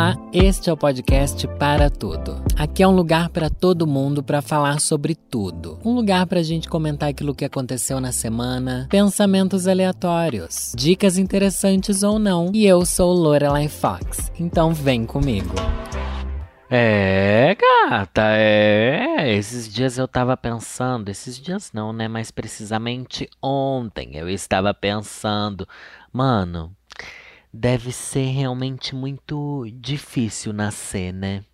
Olá, este é o podcast Para Tudo. Aqui é um lugar para todo mundo para falar sobre tudo. Um lugar para a gente comentar aquilo que aconteceu na semana, pensamentos aleatórios, dicas interessantes ou não. E eu sou Lorelai Fox, então vem comigo. É, gata, é. Esses dias eu tava pensando, esses dias não, né? Mais precisamente ontem eu estava pensando, mano, deve ser realmente muito difícil nascer, né?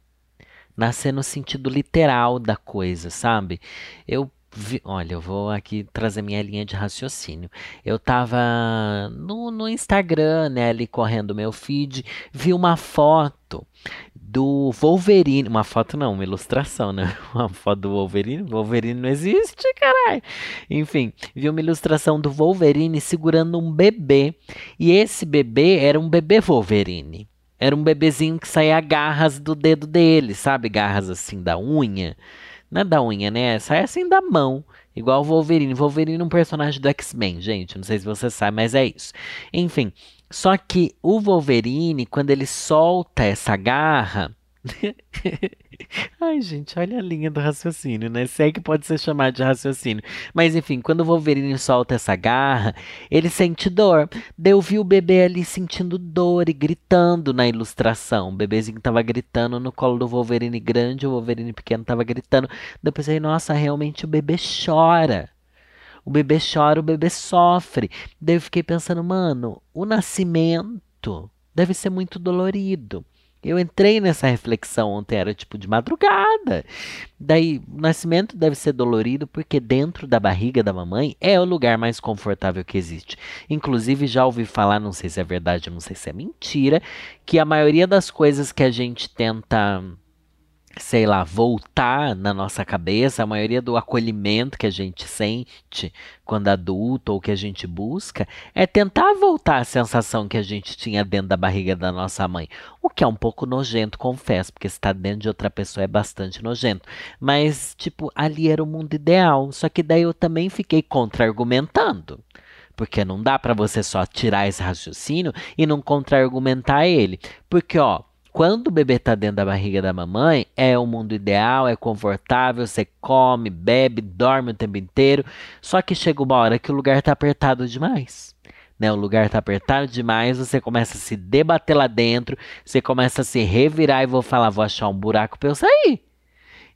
Nascer no sentido literal da coisa, sabe? Eu vi, olha, eu vou aqui trazer minha linha de raciocínio. Eu tava no, no Instagram, né, ali correndo meu feed, vi uma foto do Wolverine. Uma foto não, uma ilustração, né? Uma foto do Wolverine. Wolverine não existe, caralho. Enfim, vi uma ilustração do Wolverine segurando um bebê. E esse bebê era um bebê Wolverine. Era um bebezinho que saía garras do dedo dele, sabe? Garras assim da unha. Não é da unha, né? Sai assim da mão. Igual o Wolverine. Wolverine é um personagem do X-Men, gente. Não sei se você sabe, mas é isso. Enfim, só que o Wolverine, quando ele solta essa garra. Ai, gente, olha a linha do raciocínio, né? Sei que pode ser chamado de raciocínio. Mas enfim, quando o Wolverine solta essa garra, ele sente dor. Deu vi o bebê ali sentindo dor e gritando na ilustração. O bebezinho tava gritando no colo do Wolverine grande, o Wolverine pequeno tava gritando. Depois aí, nossa, realmente o bebê chora. O bebê chora, o bebê sofre. Daí eu fiquei pensando, mano, o nascimento deve ser muito dolorido. Eu entrei nessa reflexão ontem, era tipo de madrugada. Daí, o nascimento deve ser dolorido porque dentro da barriga da mamãe é o lugar mais confortável que existe. Inclusive, já ouvi falar, não sei se é verdade, não sei se é mentira, que a maioria das coisas que a gente tenta sei lá, voltar na nossa cabeça, a maioria do acolhimento que a gente sente quando adulto ou que a gente busca é tentar voltar à sensação que a gente tinha dentro da barriga da nossa mãe. O que é um pouco nojento, confesso, porque estar dentro de outra pessoa é bastante nojento. Mas, tipo, ali era o mundo ideal. Só que daí eu também fiquei contra-argumentando. Porque não dá para você só tirar esse raciocínio e não contra-argumentar ele. Porque, ó, quando o bebê está dentro da barriga da mamãe, é o mundo ideal, é confortável, você come, bebe, dorme o tempo inteiro. Só que chega uma hora que o lugar está apertado demais. Né, o lugar está apertado demais, você começa a se debater lá dentro, você começa a se revirar e vou falar, vou achar um buraco para eu sair.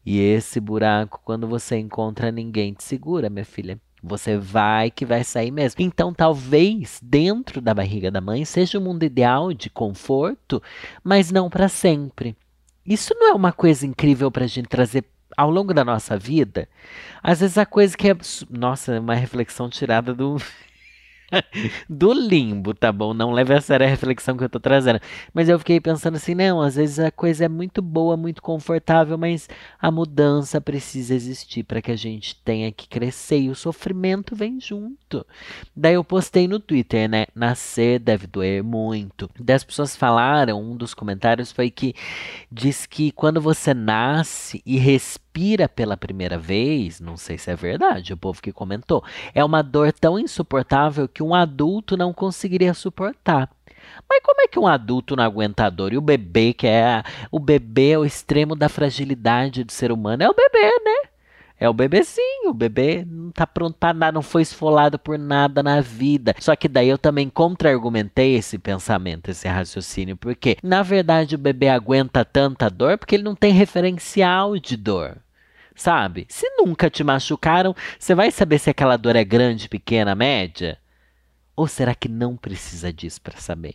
E esse buraco, quando você encontra, ninguém te segura, minha filha. Você vai que vai sair mesmo. Então, talvez dentro da barriga da mãe seja o um mundo ideal de conforto, mas não para sempre. Isso não é uma coisa incrível para a gente trazer ao longo da nossa vida? Às vezes a coisa que é. Nossa, uma reflexão tirada do. do limbo, tá bom? Não leve a sério a reflexão que eu tô trazendo. Mas eu fiquei pensando assim, não, às vezes a coisa é muito boa, muito confortável, mas a mudança precisa existir para que a gente tenha que crescer e o sofrimento vem junto. Daí eu postei no Twitter, né? Nascer deve doer muito. Daí as pessoas falaram, um dos comentários foi que diz que quando você nasce e respira respira pela primeira vez, não sei se é verdade, o povo que comentou, é uma dor tão insuportável que um adulto não conseguiria suportar. Mas como é que um adulto não aguenta a dor? E o bebê, que é. O bebê é o extremo da fragilidade do ser humano. É o bebê, né? É o bebezinho, o bebê não tá pronto para nada, não foi esfolado por nada na vida. Só que daí eu também contra-argumentei esse pensamento, esse raciocínio, porque na verdade o bebê aguenta tanta dor porque ele não tem referencial de dor. Sabe? Se nunca te machucaram, você vai saber se aquela dor é grande, pequena, média? Ou será que não precisa disso para saber?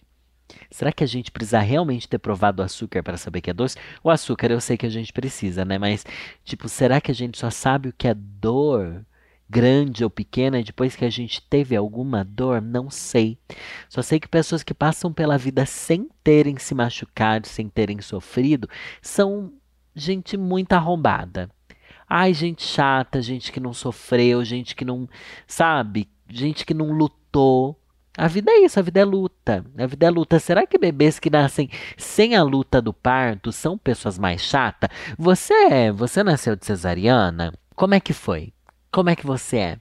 Será que a gente precisa realmente ter provado o açúcar para saber que é doce? O açúcar eu sei que a gente precisa, né? Mas, tipo, será que a gente só sabe o que é dor? grande ou pequena depois que a gente teve alguma dor? Não sei. Só sei que pessoas que passam pela vida sem terem se machucado, sem terem sofrido, são gente muito arrombada. Ai, gente chata, gente que não sofreu, gente que não, sabe, gente que não lutou. A vida é isso, a vida é luta. A vida é luta. Será que bebês que nascem sem a luta do parto são pessoas mais chatas? Você é, você nasceu de cesariana? Como é que foi? Como é que você é?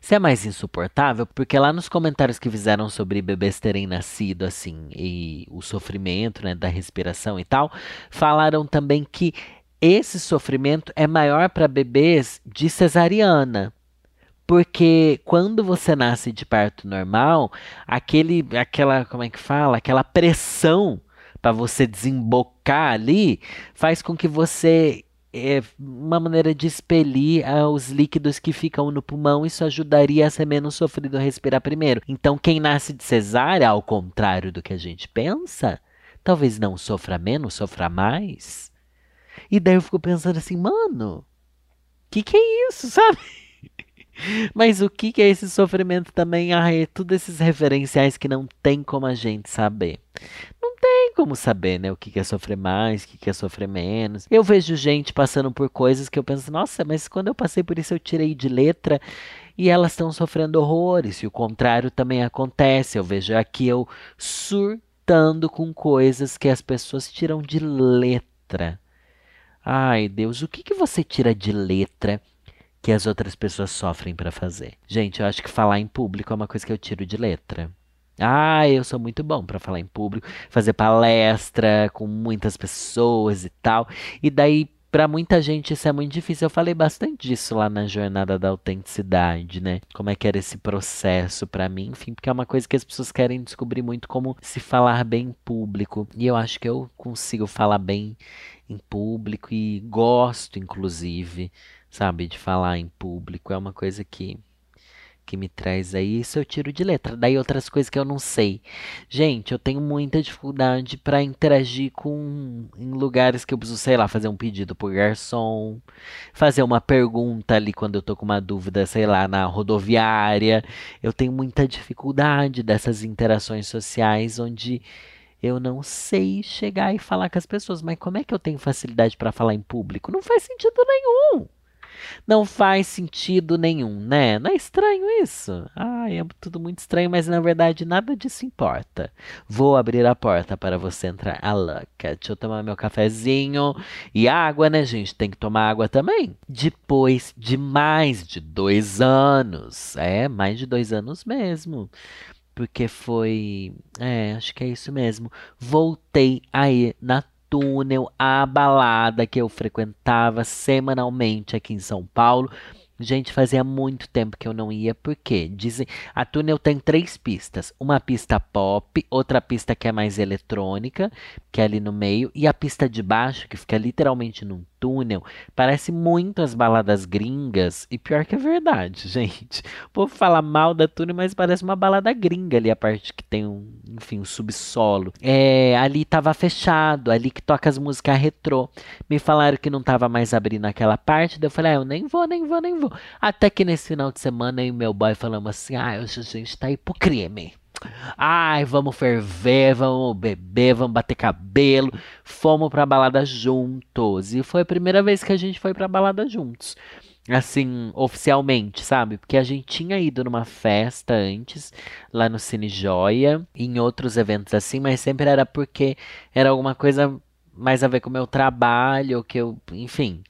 Se é mais insuportável, porque lá nos comentários que fizeram sobre bebês terem nascido assim e o sofrimento, né, da respiração e tal, falaram também que esse sofrimento é maior para bebês de cesariana. Porque quando você nasce de parto normal, aquele, aquela, como é que fala? Aquela pressão para você desembocar ali faz com que você é uma maneira de expelir ah, os líquidos que ficam no pulmão. Isso ajudaria a ser menos sofrido respirar primeiro. Então, quem nasce de cesárea, ao contrário do que a gente pensa, talvez não sofra menos, sofra mais. E daí eu fico pensando assim, mano, que que é isso, sabe? Mas o que, que é esse sofrimento também? Ah, é tudo esses referenciais que não tem como a gente saber. Não tem como saber, né? O que, que é sofrer mais, o que, que é sofrer menos. Eu vejo gente passando por coisas que eu penso, nossa, mas quando eu passei por isso eu tirei de letra e elas estão sofrendo horrores. E o contrário também acontece. Eu vejo aqui eu surtando com coisas que as pessoas tiram de letra. Ai, Deus, o que, que você tira de letra que as outras pessoas sofrem para fazer? Gente, eu acho que falar em público é uma coisa que eu tiro de letra. Ah, eu sou muito bom para falar em público, fazer palestra com muitas pessoas e tal. E daí, para muita gente, isso é muito difícil. Eu falei bastante disso lá na jornada da autenticidade, né? Como é que era esse processo para mim, enfim, porque é uma coisa que as pessoas querem descobrir muito como se falar bem em público. E eu acho que eu consigo falar bem em público e gosto, inclusive, sabe, de falar em público. É uma coisa que que me traz aí, isso eu tiro de letra. Daí outras coisas que eu não sei. Gente, eu tenho muita dificuldade para interagir com em lugares que eu preciso, sei lá, fazer um pedido por garçom, fazer uma pergunta ali quando eu tô com uma dúvida, sei lá, na rodoviária. Eu tenho muita dificuldade dessas interações sociais onde eu não sei chegar e falar com as pessoas, mas como é que eu tenho facilidade para falar em público? Não faz sentido nenhum. Não faz sentido nenhum, né? Não é estranho isso? Ah, é tudo muito estranho, mas na verdade nada disso importa. Vou abrir a porta para você entrar. A louca. Deixa eu tomar meu cafezinho. E água, né, gente? Tem que tomar água também. Depois de mais de dois anos. É, mais de dois anos mesmo porque foi. É, acho que é isso mesmo. Voltei aí na túnel, a balada que eu frequentava semanalmente aqui em São Paulo. Gente, fazia muito tempo que eu não ia, porque dizem, a túnel tem três pistas, uma pista pop, outra pista que é mais eletrônica, que é ali no meio, e a pista de baixo, que fica literalmente num túnel, parece muito as baladas gringas, e pior que é verdade, gente. O povo fala mal da túnel, mas parece uma balada gringa ali, a parte que tem um, enfim, um subsolo. É, ali tava fechado, ali que toca as músicas retrô. Me falaram que não tava mais abrindo aquela parte, daí eu falei, ah, eu nem vou, nem vou, nem vou. Até que nesse final de semana, e meu boy falamos assim, ah, hoje a gente tá aí pro crime. Ai, vamos ferver, vamos beber, vamos bater cabelo. Fomos pra balada juntos. E foi a primeira vez que a gente foi pra balada juntos. Assim, oficialmente, sabe? Porque a gente tinha ido numa festa antes, lá no Cine Joia, em outros eventos assim, mas sempre era porque era alguma coisa mais a ver com o meu trabalho, que eu, enfim,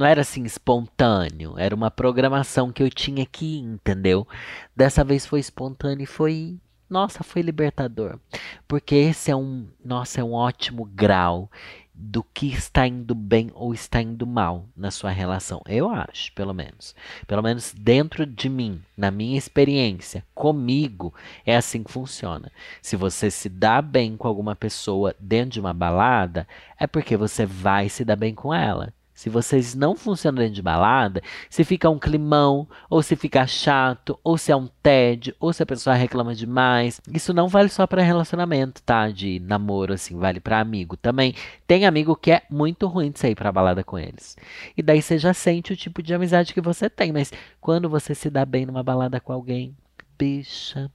não era assim espontâneo, era uma programação que eu tinha que ir, entendeu? Dessa vez foi espontâneo e foi nossa, foi libertador. Porque esse é um, nossa, é um ótimo grau do que está indo bem ou está indo mal na sua relação. Eu acho, pelo menos. Pelo menos dentro de mim, na minha experiência, comigo, é assim que funciona. Se você se dá bem com alguma pessoa dentro de uma balada, é porque você vai se dar bem com ela. Se vocês não funcionam dentro de balada, se fica um climão, ou se fica chato, ou se é um tédio, ou se a pessoa reclama demais. Isso não vale só para relacionamento, tá? De namoro, assim, vale para amigo também. Tem amigo que é muito ruim de sair pra balada com eles. E daí você já sente o tipo de amizade que você tem. Mas quando você se dá bem numa balada com alguém, bicha,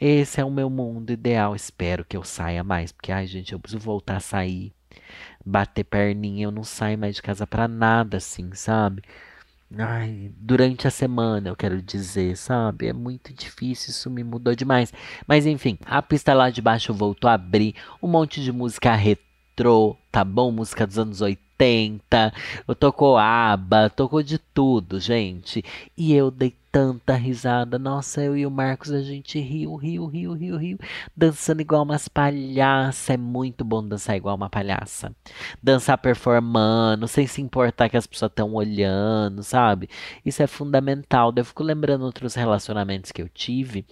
esse é o meu mundo ideal. Espero que eu saia mais, porque, ai, gente, eu preciso voltar a sair bater perninha, eu não saio mais de casa para nada, assim, sabe? Ai, durante a semana, eu quero dizer, sabe? É muito difícil, isso me mudou demais. Mas enfim, a pista lá de baixo voltou a abrir, um monte de música retrô, tá bom? Música dos anos 80 80, tocou aba, tocou de tudo, gente. E eu dei tanta risada. Nossa, eu e o Marcos, a gente riu, riu, riu, riu, riu. Dançando igual umas palhaças. É muito bom dançar igual uma palhaça. Dançar performando, sem se importar que as pessoas estão olhando, sabe? Isso é fundamental. Eu fico lembrando outros relacionamentos que eu tive.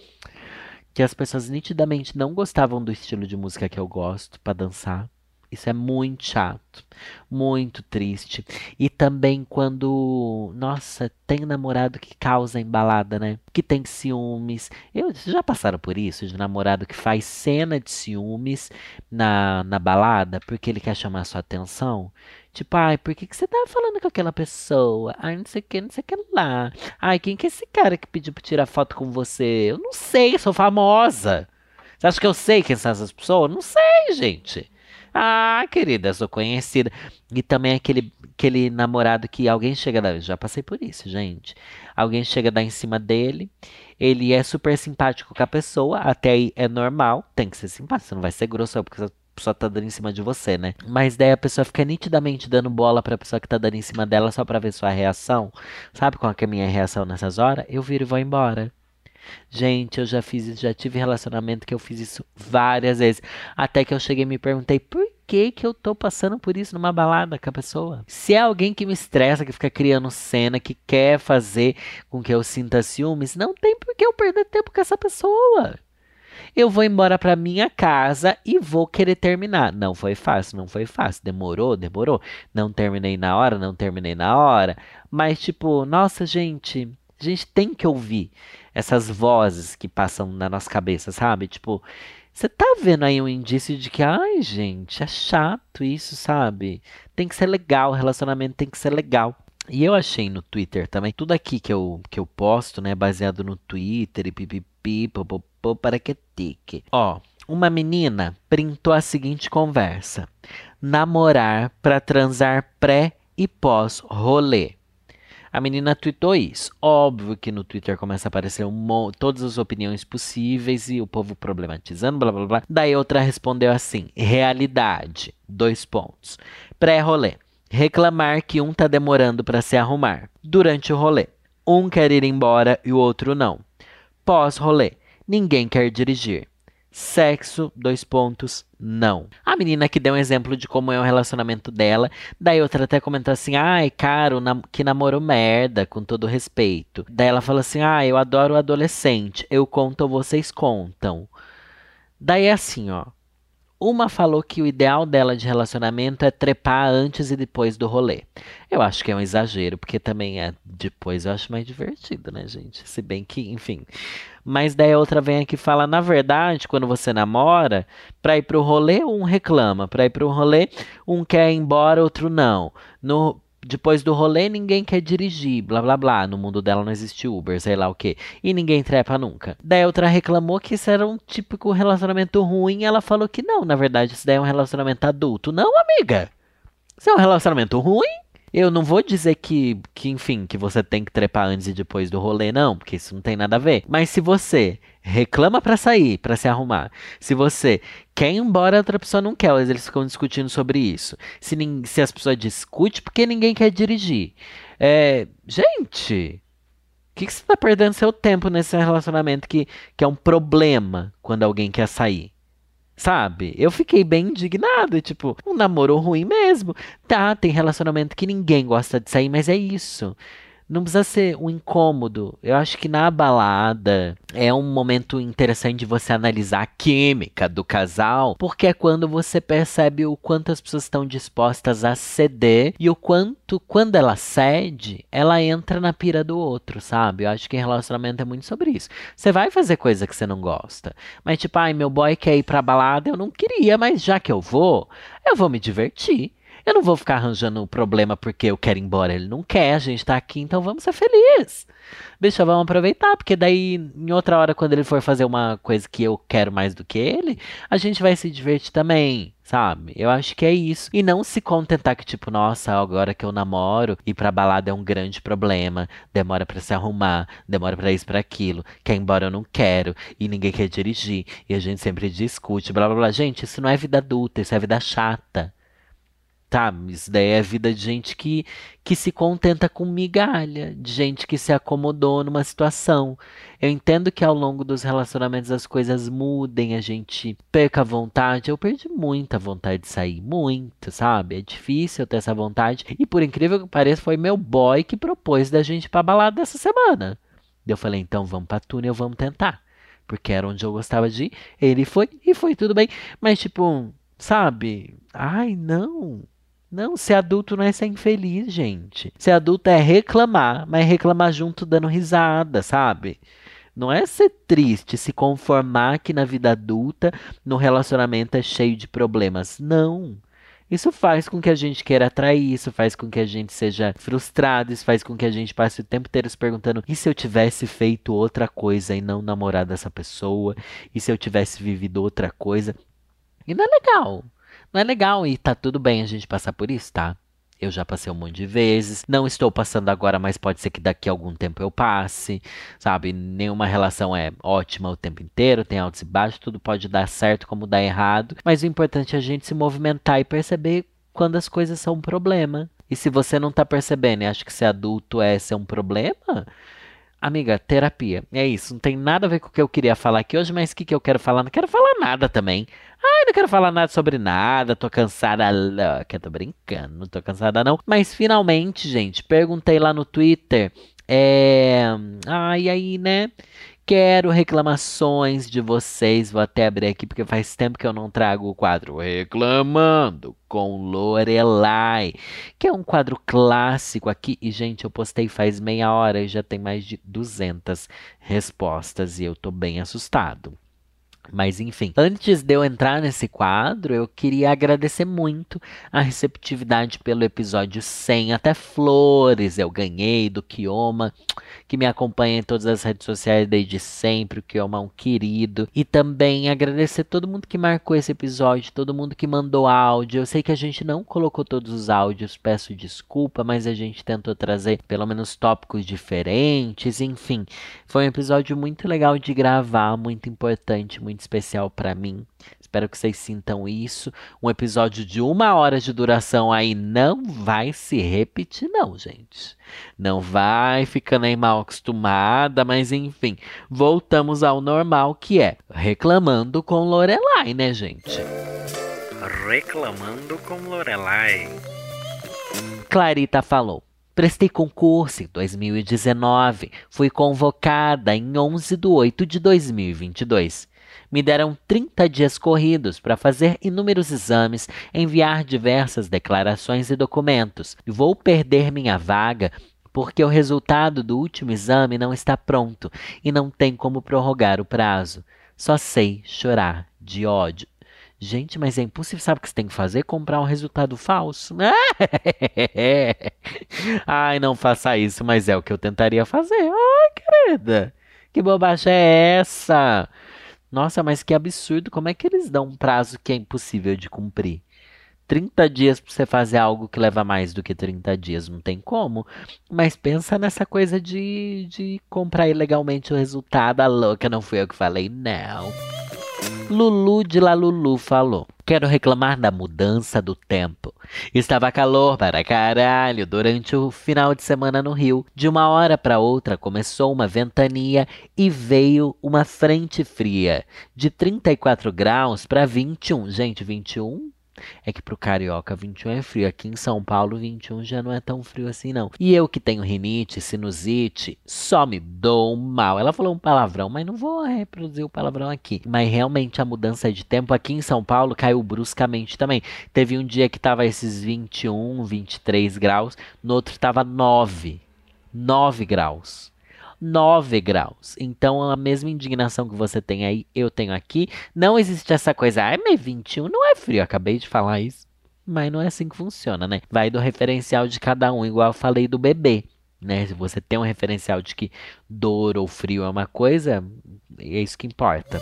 Que as pessoas nitidamente não gostavam do estilo de música que eu gosto para dançar. Isso é muito chato, muito triste. E também quando, nossa, tem namorado que causa embalada, né? Que tem ciúmes. Eu, já passaram por isso? De namorado que faz cena de ciúmes na, na balada porque ele quer chamar sua atenção? Tipo, ai, por que, que você tá falando com aquela pessoa? Ai, não sei o que, não sei o que lá. Ai, quem que é esse cara que pediu pra tirar foto com você? Eu não sei, sou famosa. Você acha que eu sei quem são essas pessoas? Não sei, gente. Ah, querida, sou conhecida. E também aquele, aquele namorado que alguém chega da. Já passei por isso, gente. Alguém chega dar em cima dele. Ele é super simpático com a pessoa. Até aí é normal. Tem que ser simpático. Você não vai ser grosso porque a pessoa tá dando em cima de você, né? Mas daí a pessoa fica nitidamente dando bola pra pessoa que tá dando em cima dela só pra ver sua reação. Sabe qual é a minha reação nessas horas? Eu viro e vou embora. Gente, eu já fiz já tive relacionamento que eu fiz isso várias vezes. Até que eu cheguei e me perguntei por que que eu tô passando por isso numa balada com a pessoa? Se é alguém que me estressa, que fica criando cena, que quer fazer com que eu sinta ciúmes, não tem por que eu perder tempo com essa pessoa. Eu vou embora para minha casa e vou querer terminar. Não foi fácil, não foi fácil. Demorou, demorou. Não terminei na hora, não terminei na hora. Mas, tipo, nossa, gente, a gente tem que ouvir essas vozes que passam na nossa cabeça, sabe? Tipo, você tá vendo aí um indício de que, ai, gente, é chato isso, sabe? Tem que ser legal, o relacionamento tem que ser legal. E eu achei no Twitter também, tudo aqui que eu, que eu posto, né, baseado no Twitter e pipipi, popopô, para que tique. Ó, uma menina printou a seguinte conversa: namorar para transar pré e pós rolê. A menina tweetou isso. Óbvio que no Twitter começa a aparecer um todas as opiniões possíveis e o povo problematizando, blá blá blá. Daí outra respondeu assim: realidade. Dois pontos. Pré-rolê. Reclamar que um tá demorando para se arrumar. Durante o rolê. Um quer ir embora e o outro não. Pós-rolê. Ninguém quer dirigir. Sexo, dois pontos, não. A menina que deu um exemplo de como é o relacionamento dela, daí outra até comentou assim, ai, caro, nam que namoro merda, com todo respeito. Daí ela falou assim, ah, eu adoro adolescente, eu conto vocês contam. Daí é assim, ó. Uma falou que o ideal dela de relacionamento é trepar antes e depois do rolê. Eu acho que é um exagero, porque também é depois eu acho mais divertido, né, gente? Se bem que, enfim. Mas daí a outra vem aqui e fala, na verdade, quando você namora, pra ir pro rolê, um reclama. Pra ir pro rolê, um quer ir embora, outro não. No, depois do rolê, ninguém quer dirigir, blá blá blá. No mundo dela não existe Uber, sei lá o que. E ninguém trepa nunca. Daí outra reclamou que isso era um típico relacionamento ruim. ela falou que não, na verdade, isso daí é um relacionamento adulto. Não, amiga. Isso é um relacionamento ruim? Eu não vou dizer que, que, enfim, que você tem que trepar antes e depois do rolê, não, porque isso não tem nada a ver. Mas se você reclama para sair, para se arrumar, se você quer ir embora, a outra pessoa não quer, eles ficam discutindo sobre isso. Se, se as pessoas discutem, porque ninguém quer dirigir. É, gente, o que, que você tá perdendo seu tempo nesse relacionamento que, que é um problema quando alguém quer sair? Sabe? Eu fiquei bem indignado, tipo, um namoro ruim mesmo. Tá, tem relacionamento que ninguém gosta de sair, mas é isso. Não precisa ser um incômodo. Eu acho que na balada é um momento interessante de você analisar a química do casal, porque é quando você percebe o quanto as pessoas estão dispostas a ceder e o quanto, quando ela cede, ela entra na pira do outro, sabe? Eu acho que relacionamento é muito sobre isso. Você vai fazer coisa que você não gosta, mas tipo, ai, meu boy quer ir pra balada, eu não queria, mas já que eu vou, eu vou me divertir. Eu não vou ficar arranjando um problema porque eu quero ir embora. Ele não quer, a gente tá aqui, então vamos ser felizes. Bicho, vamos aproveitar, porque daí, em outra hora, quando ele for fazer uma coisa que eu quero mais do que ele, a gente vai se divertir também, sabe? Eu acho que é isso. E não se contentar que, tipo, nossa, agora que eu namoro, ir pra balada é um grande problema. Demora para se arrumar, demora para isso, para aquilo. Quer ir embora, eu não quero. E ninguém quer dirigir. E a gente sempre discute, blá blá blá. Gente, isso não é vida adulta, isso é vida chata. Tá, isso daí é a vida de gente que, que se contenta com migalha, de gente que se acomodou numa situação. Eu entendo que ao longo dos relacionamentos as coisas mudem, a gente perca a vontade. Eu perdi muita vontade de sair, muito, sabe? É difícil ter essa vontade. E por incrível que pareça, foi meu boy que propôs da gente pra balada dessa semana. Eu falei, então vamos pra túnel, vamos tentar. Porque era onde eu gostava de ir. Ele foi e foi tudo bem. Mas, tipo, sabe? Ai, não. Não, ser adulto não é ser infeliz, gente. Ser adulto é reclamar, mas reclamar junto dando risada, sabe? Não é ser triste, se conformar que na vida adulta, no relacionamento é cheio de problemas. Não. Isso faz com que a gente queira atrair, isso faz com que a gente seja frustrado, isso faz com que a gente passe o tempo inteiro se perguntando: e se eu tivesse feito outra coisa e não namorado essa pessoa? E se eu tivesse vivido outra coisa? E não é legal. Não é legal e tá tudo bem a gente passar por isso, tá? Eu já passei um monte de vezes. Não estou passando agora, mas pode ser que daqui a algum tempo eu passe. Sabe? Nenhuma relação é ótima o tempo inteiro, tem altos e baixos, tudo pode dar certo como dar errado. Mas o importante é a gente se movimentar e perceber quando as coisas são um problema. E se você não tá percebendo e acha que ser adulto é ser um problema, Amiga, terapia. É isso. Não tem nada a ver com o que eu queria falar aqui hoje, mas o que, que eu quero falar? Não quero falar nada também. Ai, não quero falar nada sobre nada. Tô cansada louca. Tô brincando. Não tô cansada, não. Mas finalmente, gente, perguntei lá no Twitter. É. Ai, aí, né? Quero reclamações de vocês. Vou até abrir aqui porque faz tempo que eu não trago o quadro Reclamando com Lorelai, que é um quadro clássico aqui. E, gente, eu postei faz meia hora e já tem mais de 200 respostas e eu tô bem assustado. Mas enfim, antes de eu entrar nesse quadro, eu queria agradecer muito a receptividade pelo episódio 100. Até flores eu ganhei do Kioma, que me acompanha em todas as redes sociais desde sempre. O Kioma é um querido. E também agradecer todo mundo que marcou esse episódio, todo mundo que mandou áudio. Eu sei que a gente não colocou todos os áudios, peço desculpa, mas a gente tentou trazer pelo menos tópicos diferentes. Enfim, foi um episódio muito legal de gravar, muito importante, muito especial para mim. Espero que vocês sintam isso. Um episódio de uma hora de duração aí não vai se repetir, não, gente. Não vai ficando aí mal acostumada, mas enfim, voltamos ao normal que é reclamando com Lorelai, né, gente? Reclamando com Lorelai. Clarita falou. Prestei concurso em 2019. Fui convocada em 11 de 8 de 2022. Me deram 30 dias corridos para fazer inúmeros exames, enviar diversas declarações e documentos. Vou perder minha vaga porque o resultado do último exame não está pronto e não tem como prorrogar o prazo. Só sei chorar de ódio. Gente, mas é impossível. Sabe o que você tem que fazer? Comprar um resultado falso. Ai, não faça isso, mas é o que eu tentaria fazer. Ai, querida, que bobagem é essa? Nossa, mas que absurdo! Como é que eles dão um prazo que é impossível de cumprir? 30 dias para você fazer algo que leva mais do que 30 dias, não tem como. Mas pensa nessa coisa de, de comprar ilegalmente o resultado. A louca, não fui eu que falei, não. Lulu de La Lulu falou. Quero reclamar da mudança do tempo. Estava calor para caralho durante o final de semana no Rio. De uma hora para outra começou uma ventania e veio uma frente fria de 34 graus para 21. Gente, 21 é que pro carioca 21 é frio. Aqui em São Paulo 21 já não é tão frio assim não. E eu que tenho rinite, sinusite, só me dou mal. Ela falou um palavrão, mas não vou reproduzir o palavrão aqui. Mas realmente a mudança de tempo aqui em São Paulo caiu bruscamente também. Teve um dia que tava esses 21, 23 graus, no outro tava 9. 9 graus. 9 graus. Então, a mesma indignação que você tem aí, eu tenho aqui. Não existe essa coisa, ai, mas 21 não é frio. Acabei de falar isso. Mas não é assim que funciona, né? Vai do referencial de cada um, igual eu falei do bebê. Né? Se você tem um referencial de que dor ou frio é uma coisa, é isso que importa.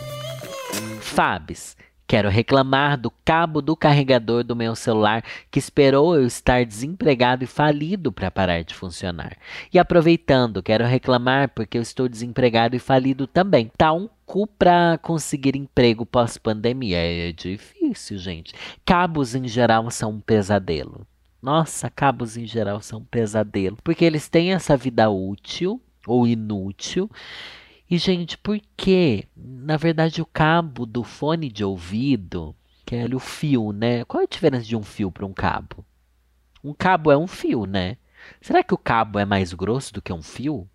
Fabs, Quero reclamar do cabo do carregador do meu celular que esperou eu estar desempregado e falido para parar de funcionar. E aproveitando, quero reclamar porque eu estou desempregado e falido também. Tá um cu para conseguir emprego pós-pandemia. É difícil, gente. Cabos em geral são um pesadelo. Nossa, cabos em geral são um pesadelo. Porque eles têm essa vida útil ou inútil e, gente, por que? Na verdade, o cabo do fone de ouvido, que é o fio, né? Qual é a diferença de um fio para um cabo? Um cabo é um fio, né? Será que o cabo é mais grosso do que um fio?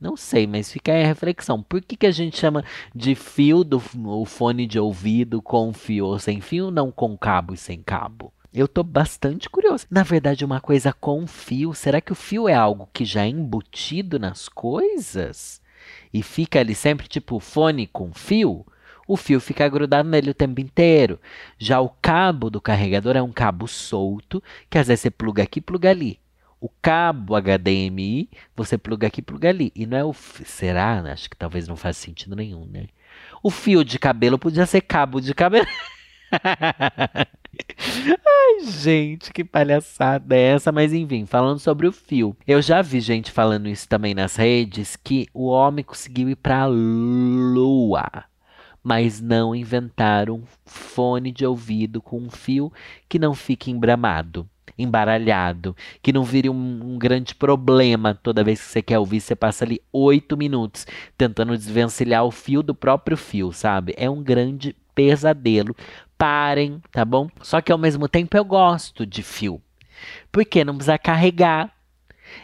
Não sei, mas fica aí a reflexão. Por que, que a gente chama de fio do o fone de ouvido com fio ou sem fio, não com cabo e sem cabo? Eu tô bastante curioso. Na verdade, uma coisa com fio, será que o fio é algo que já é embutido nas coisas? E fica ali sempre tipo fone com fio, o fio fica grudado nele o tempo inteiro. Já o cabo do carregador é um cabo solto, que às vezes você pluga aqui, pluga ali. O cabo HDMI, você pluga aqui, pluga ali. E não é o. Será? Acho que talvez não faz sentido nenhum, né? O fio de cabelo podia ser cabo de cabelo. Ai, gente, que palhaçada é essa? Mas enfim, falando sobre o fio. Eu já vi gente falando isso também nas redes que o homem conseguiu ir pra lua, mas não inventaram fone de ouvido com um fio que não fique embramado embaralhado, que não vire um, um, grande problema toda vez que você quer ouvir, você passa ali oito minutos tentando desvencilhar o fio do próprio fio, sabe? É um grande pesadelo parem, tá bom? Só que ao mesmo tempo eu gosto de fio. Porque não precisa carregar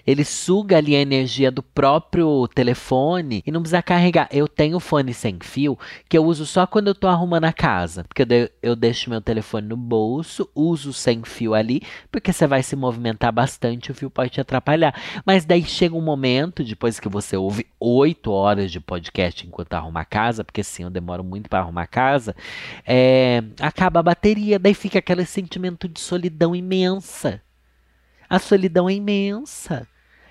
ele suga ali a energia do próprio telefone e não precisa carregar. Eu tenho fone sem fio que eu uso só quando eu tô arrumando a casa. Porque eu, de, eu deixo meu telefone no bolso, uso sem fio ali, porque você vai se movimentar bastante, o fio pode te atrapalhar. Mas daí chega um momento, depois que você ouve oito horas de podcast enquanto arruma a casa, porque sim, eu demoro muito para arrumar a casa, é, acaba a bateria, daí fica aquele sentimento de solidão imensa. A solidão é imensa.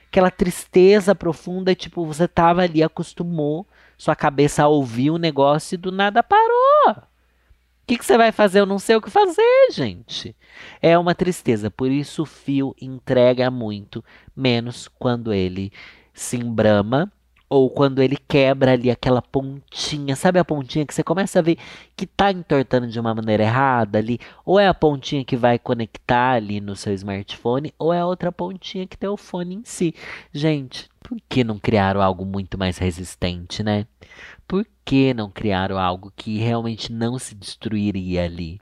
Aquela tristeza profunda, tipo, você tava ali, acostumou sua cabeça a ouvir o negócio e do nada parou. O que, que você vai fazer? Eu não sei o que fazer, gente. É uma tristeza. Por isso o fio entrega muito, menos quando ele se embrama ou quando ele quebra ali aquela pontinha, sabe a pontinha que você começa a ver que tá entortando de uma maneira errada ali, ou é a pontinha que vai conectar ali no seu smartphone, ou é a outra pontinha que tem o fone em si. Gente, por que não criaram algo muito mais resistente, né? Por que não criaram algo que realmente não se destruiria ali?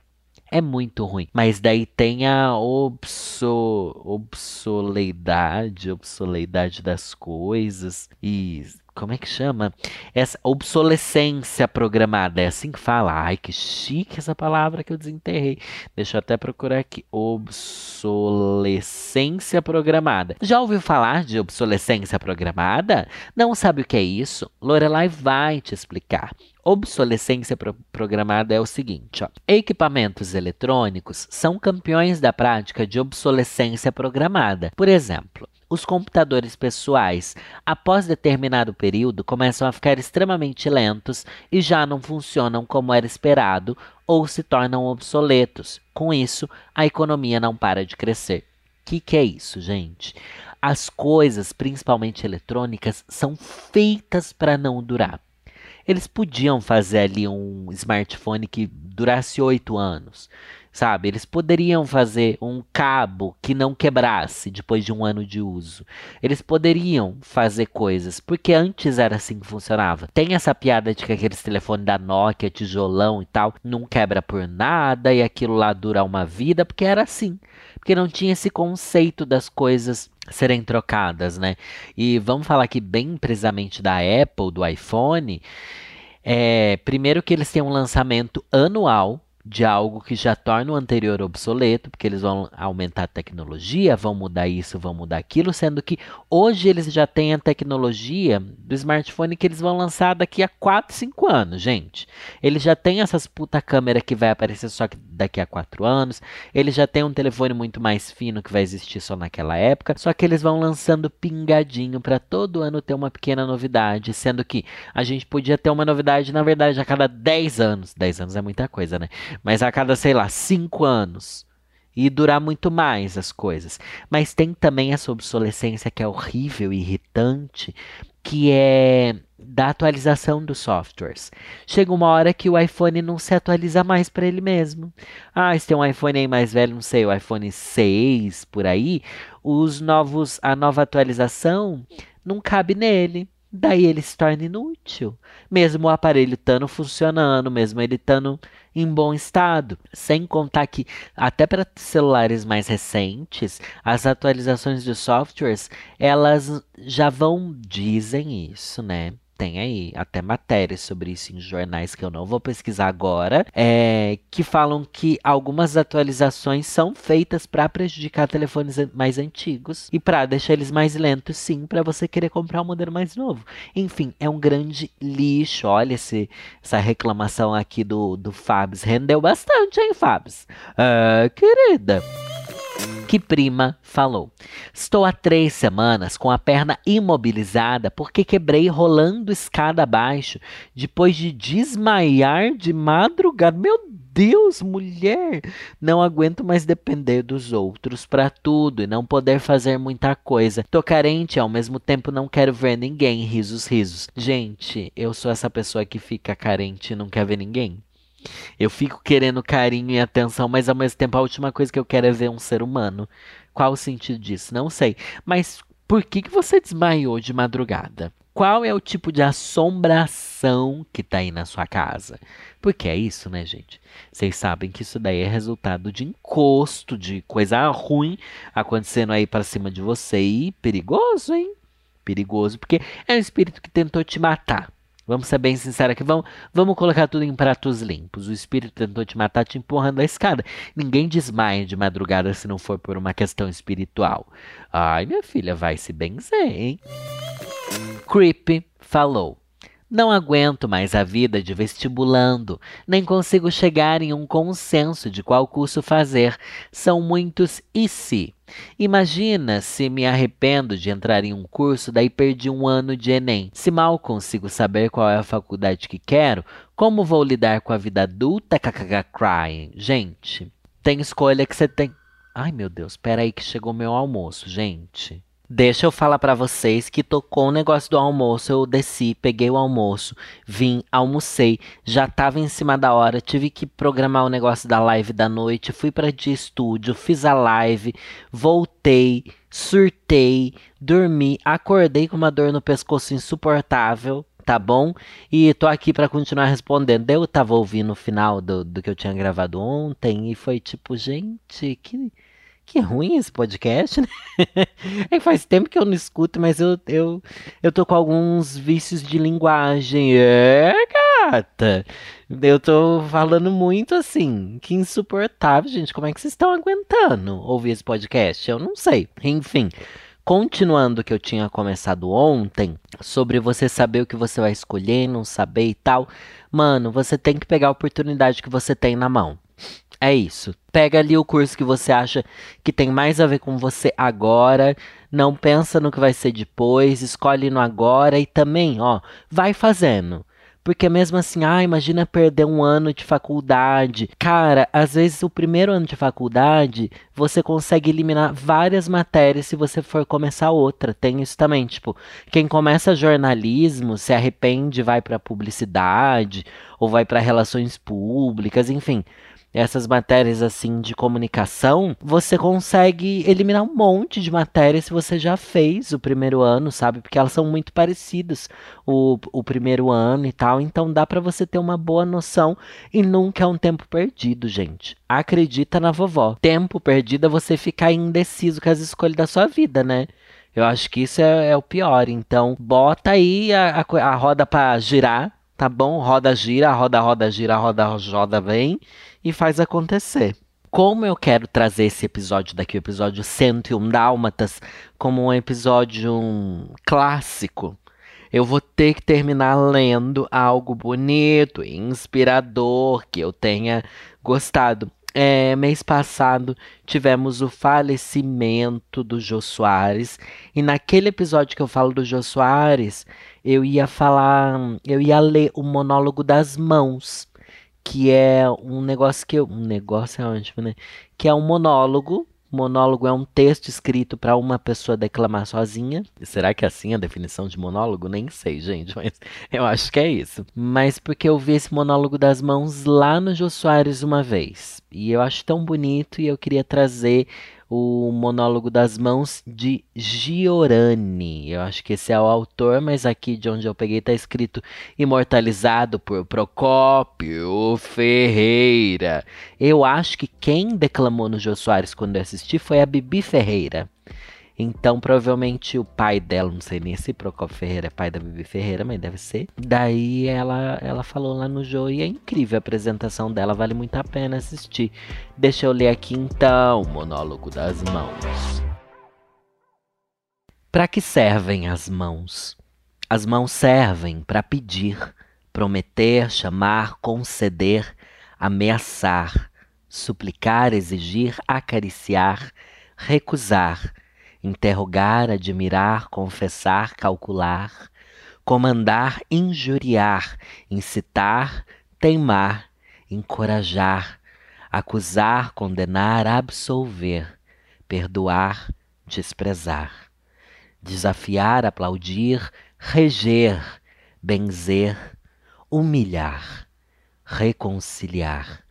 É muito ruim. Mas daí tem a obso, obsoleidade, obsoleidade das coisas e como é que chama? Essa obsolescência programada. É assim que fala. Ai, que chique essa palavra que eu desenterrei. Deixa eu até procurar aqui. Obsolescência programada. Já ouviu falar de obsolescência programada? Não sabe o que é isso? Lorelai vai te explicar. Obsolescência pro programada é o seguinte: ó. equipamentos eletrônicos são campeões da prática de obsolescência programada. Por exemplo, os computadores pessoais, após determinado período, começam a ficar extremamente lentos e já não funcionam como era esperado ou se tornam obsoletos. Com isso, a economia não para de crescer. O que, que é isso, gente? As coisas, principalmente eletrônicas, são feitas para não durar. Eles podiam fazer ali um smartphone que durasse oito anos, sabe? Eles poderiam fazer um cabo que não quebrasse depois de um ano de uso. Eles poderiam fazer coisas, porque antes era assim que funcionava. Tem essa piada de que aqueles telefones da Nokia, tijolão e tal, não quebra por nada e aquilo lá dura uma vida, porque era assim. Porque não tinha esse conceito das coisas serem trocadas, né? E vamos falar aqui bem precisamente da Apple, do iPhone. É, primeiro que eles têm um lançamento anual de algo que já torna o anterior obsoleto, porque eles vão aumentar a tecnologia, vão mudar isso, vão mudar aquilo, sendo que hoje eles já têm a tecnologia do smartphone que eles vão lançar daqui a 4, 5 anos, gente. Eles já têm essas puta câmera que vai aparecer só daqui a 4 anos, eles já têm um telefone muito mais fino que vai existir só naquela época, só que eles vão lançando pingadinho para todo ano ter uma pequena novidade, sendo que a gente podia ter uma novidade, na verdade, a cada 10 anos. 10 anos é muita coisa, né? Mas a cada, sei lá, 5 anos. E durar muito mais as coisas. Mas tem também essa obsolescência que é horrível irritante, que é da atualização dos softwares. Chega uma hora que o iPhone não se atualiza mais para ele mesmo. Ah, se tem um iPhone aí mais velho, não sei, o iPhone 6 por aí, os novos, a nova atualização não cabe nele. Daí ele se torna inútil, mesmo o aparelho estando funcionando, mesmo ele estando em bom estado. Sem contar que, até para celulares mais recentes, as atualizações de softwares elas já vão, dizem isso, né? Tem aí até matérias sobre isso em jornais que eu não vou pesquisar agora, é, que falam que algumas atualizações são feitas para prejudicar telefones mais antigos e para deixar eles mais lentos, sim, para você querer comprar um modelo mais novo. Enfim, é um grande lixo. Olha esse, essa reclamação aqui do, do Fabs. Rendeu bastante, hein, Fabs? Ah, querida que prima falou. Estou há três semanas com a perna imobilizada porque quebrei rolando escada abaixo depois de desmaiar de madrugada. Meu Deus, mulher! Não aguento mais depender dos outros para tudo e não poder fazer muita coisa. Tô carente ao mesmo tempo não quero ver ninguém. Risos, risos. Gente, eu sou essa pessoa que fica carente e não quer ver ninguém. Eu fico querendo carinho e atenção, mas ao mesmo tempo a última coisa que eu quero é ver um ser humano. Qual o sentido disso? Não sei. Mas por que, que você desmaiou de madrugada? Qual é o tipo de assombração que tá aí na sua casa? Porque é isso, né, gente? Vocês sabem que isso daí é resultado de encosto, de coisa ruim acontecendo aí para cima de você e perigoso, hein? Perigoso, porque é um espírito que tentou te matar. Vamos ser bem sinceros aqui, vamos, vamos colocar tudo em pratos limpos. O espírito tentou te matar te empurrando a escada. Ninguém desmaia de madrugada se não for por uma questão espiritual. Ai, minha filha, vai se benzer, hein? Creepy falou. Não aguento mais a vida de vestibulando, nem consigo chegar em um consenso de qual curso fazer. São muitos e se. Imagina se me arrependo de entrar em um curso, daí perdi um ano de Enem. Se mal consigo saber qual é a faculdade que quero, como vou lidar com a vida adulta? KKK crying. Gente, tem escolha que você tem. Ai meu Deus, peraí que chegou meu almoço, gente. Deixa eu falar para vocês que tocou o negócio do almoço, eu desci, peguei o almoço, vim, almocei, já tava em cima da hora, tive que programar o negócio da live da noite, fui para de estúdio, fiz a live, voltei, surtei, dormi, acordei com uma dor no pescoço insuportável, tá bom? E tô aqui para continuar respondendo. Eu tava ouvindo o final do, do que eu tinha gravado ontem e foi tipo, gente, que que ruim esse podcast, né? É faz tempo que eu não escuto, mas eu, eu, eu tô com alguns vícios de linguagem. É, gata! Eu tô falando muito assim. Que insuportável, gente. Como é que vocês estão aguentando ouvir esse podcast? Eu não sei. Enfim. Continuando o que eu tinha começado ontem, sobre você saber o que você vai escolher, não saber e tal. Mano, você tem que pegar a oportunidade que você tem na mão. É isso. Pega ali o curso que você acha que tem mais a ver com você agora. Não pensa no que vai ser depois. Escolhe no agora e também, ó, vai fazendo. Porque mesmo assim, ah, imagina perder um ano de faculdade. Cara, às vezes o primeiro ano de faculdade você consegue eliminar várias matérias se você for começar outra. Tem isso também, tipo, quem começa jornalismo se arrepende, vai para publicidade ou vai para relações públicas, enfim essas matérias assim de comunicação, você consegue eliminar um monte de matérias se você já fez o primeiro ano, sabe? Porque elas são muito parecidas o, o primeiro ano e tal. Então dá para você ter uma boa noção e nunca é um tempo perdido, gente. Acredita na vovó. Tempo perdido é você ficar indeciso com as escolhas da sua vida, né? Eu acho que isso é, é o pior. Então, bota aí a, a, a roda para girar tá bom? Roda, gira, roda, roda, gira, roda, roda, vem e faz acontecer. Como eu quero trazer esse episódio daqui, o episódio 101 Dálmatas, como um episódio um, clássico, eu vou ter que terminar lendo algo bonito, inspirador, que eu tenha gostado. É, mês passado tivemos o falecimento do Jô Soares, e naquele episódio que eu falo do Jô Soares, eu ia falar, eu ia ler o monólogo das mãos, que é um negócio que eu, um negócio é ótimo, né? Que é um monólogo Monólogo é um texto escrito para uma pessoa declamar sozinha. Será que é assim a definição de monólogo? Nem sei, gente, mas eu acho que é isso. Mas porque eu vi esse monólogo das mãos lá no Jô Soares uma vez. E eu acho tão bonito e eu queria trazer o monólogo das mãos de Giorani. Eu acho que esse é o autor, mas aqui de onde eu peguei está escrito imortalizado por Procópio Ferreira. Eu acho que quem declamou no Jô Soares quando eu assisti foi a Bibi Ferreira. Então, provavelmente o pai dela, não sei nem se Procopio Ferreira é pai da Bibi Ferreira, mas deve ser. Daí ela, ela falou lá no jogo e é incrível a apresentação dela, vale muito a pena assistir. Deixa eu ler aqui então o monólogo das mãos. Para que servem as mãos? As mãos servem para pedir, prometer, chamar, conceder, ameaçar, suplicar, exigir, acariciar, recusar interrogar, admirar, confessar, calcular, comandar, injuriar, incitar, teimar, encorajar, acusar, condenar, absolver, perdoar, desprezar, desafiar, aplaudir, reger, benzer, humilhar, reconciliar,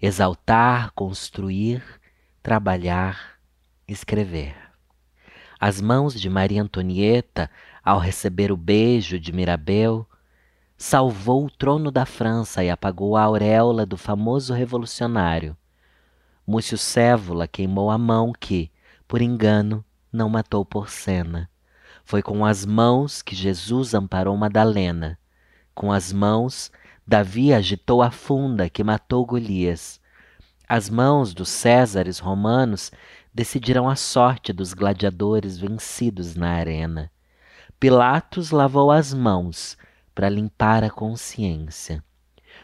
exaltar, construir, trabalhar, escrever. As mãos de Maria Antonieta, ao receber o beijo de Mirabel, salvou o trono da França e apagou a auréola do famoso revolucionário. Múcio Cévola queimou a mão que, por engano, não matou Porcena. Foi com as mãos que Jesus amparou Madalena. Com as mãos, Davi agitou a funda que matou Golias. As mãos dos Césares romanos decidirão a sorte dos gladiadores vencidos na arena. Pilatos lavou as mãos para limpar a consciência.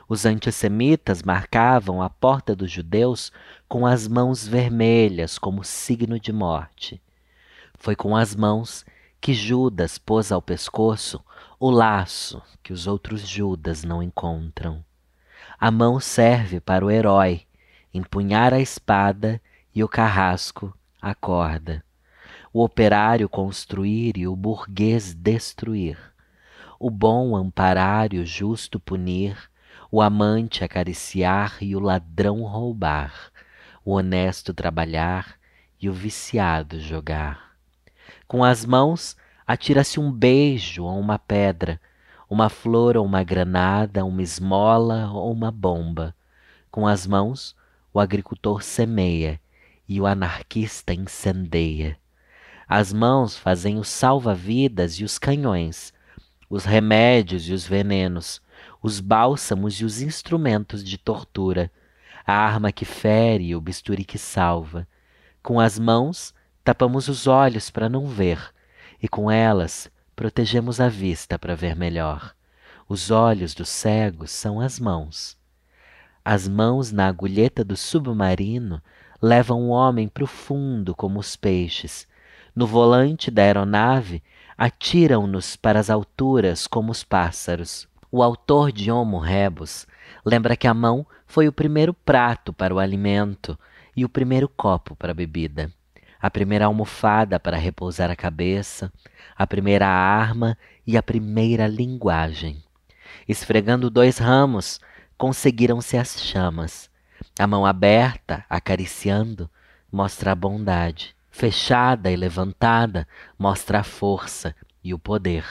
Os antissemitas marcavam a porta dos judeus com as mãos vermelhas como signo de morte. Foi com as mãos que Judas pôs ao pescoço o laço que os outros Judas não encontram. A mão serve para o herói empunhar a espada e o carrasco a corda, o operário construir e o burguês destruir, o bom amparar e o justo punir, o amante acariciar e o ladrão roubar, o honesto trabalhar e o viciado jogar. Com as mãos atira-se um beijo ou uma pedra, uma flor ou uma granada, uma esmola ou uma bomba. Com as mãos o agricultor semeia e o anarquista incendeia. As mãos fazem os salva-vidas e os canhões, os remédios e os venenos, os bálsamos e os instrumentos de tortura, a arma que fere e o bisturi que salva. Com as mãos tapamos os olhos para não ver, e com elas protegemos a vista para ver melhor. Os olhos dos cegos são as mãos. As mãos na agulheta do submarino levam o homem profundo como os peixes. No volante da aeronave, atiram-nos para as alturas como os pássaros. O autor de Homo Rebus lembra que a mão foi o primeiro prato para o alimento e o primeiro copo para a bebida, a primeira almofada para repousar a cabeça, a primeira arma e a primeira linguagem. Esfregando dois ramos, conseguiram-se as chamas. A mão aberta, acariciando, mostra a bondade. Fechada e levantada, mostra a força e o poder.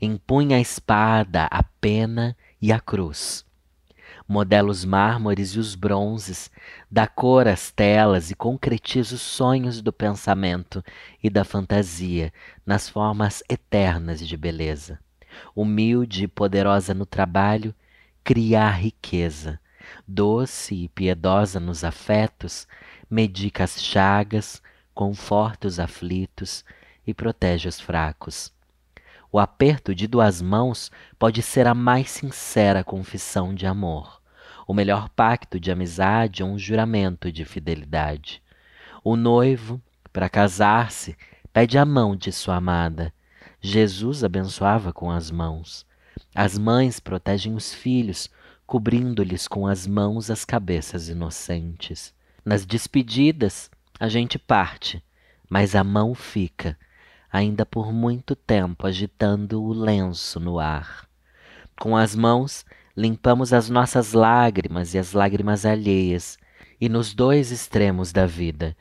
Empunha a espada, a pena e a cruz. Modela os mármores e os bronzes, dá cor às telas e concretiza os sonhos do pensamento e da fantasia nas formas eternas de beleza. humilde e poderosa no trabalho, cria a riqueza. Doce e piedosa nos afetos, medica as chagas, conforta os aflitos e protege os fracos. O aperto de duas mãos pode ser a mais sincera confissão de amor, o melhor pacto de amizade ou um juramento de fidelidade. O noivo, para casar-se, pede a mão de sua amada. Jesus abençoava com as mãos. As mães protegem os filhos, cobrindo-lhes com as mãos as cabeças inocentes. Nas despedidas, a gente parte, mas a mão fica, ainda por muito tempo agitando o lenço no ar. Com as mãos, limpamos as nossas lágrimas e as lágrimas alheias, e nos dois extremos da vida,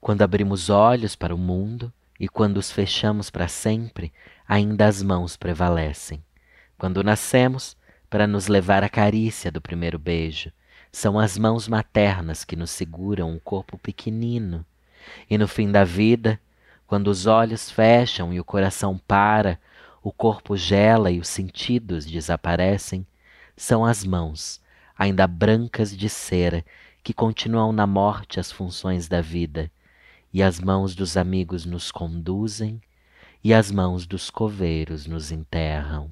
quando abrimos olhos para o mundo e quando os fechamos para sempre, ainda as mãos prevalecem. Quando nascemos, para nos levar à carícia do primeiro beijo, são as mãos maternas que nos seguram o corpo pequenino. E no fim da vida, quando os olhos fecham e o coração para, o corpo gela e os sentidos desaparecem, são as mãos, ainda brancas de cera, que continuam na morte as funções da vida, e as mãos dos amigos nos conduzem, e as mãos dos coveiros nos enterram.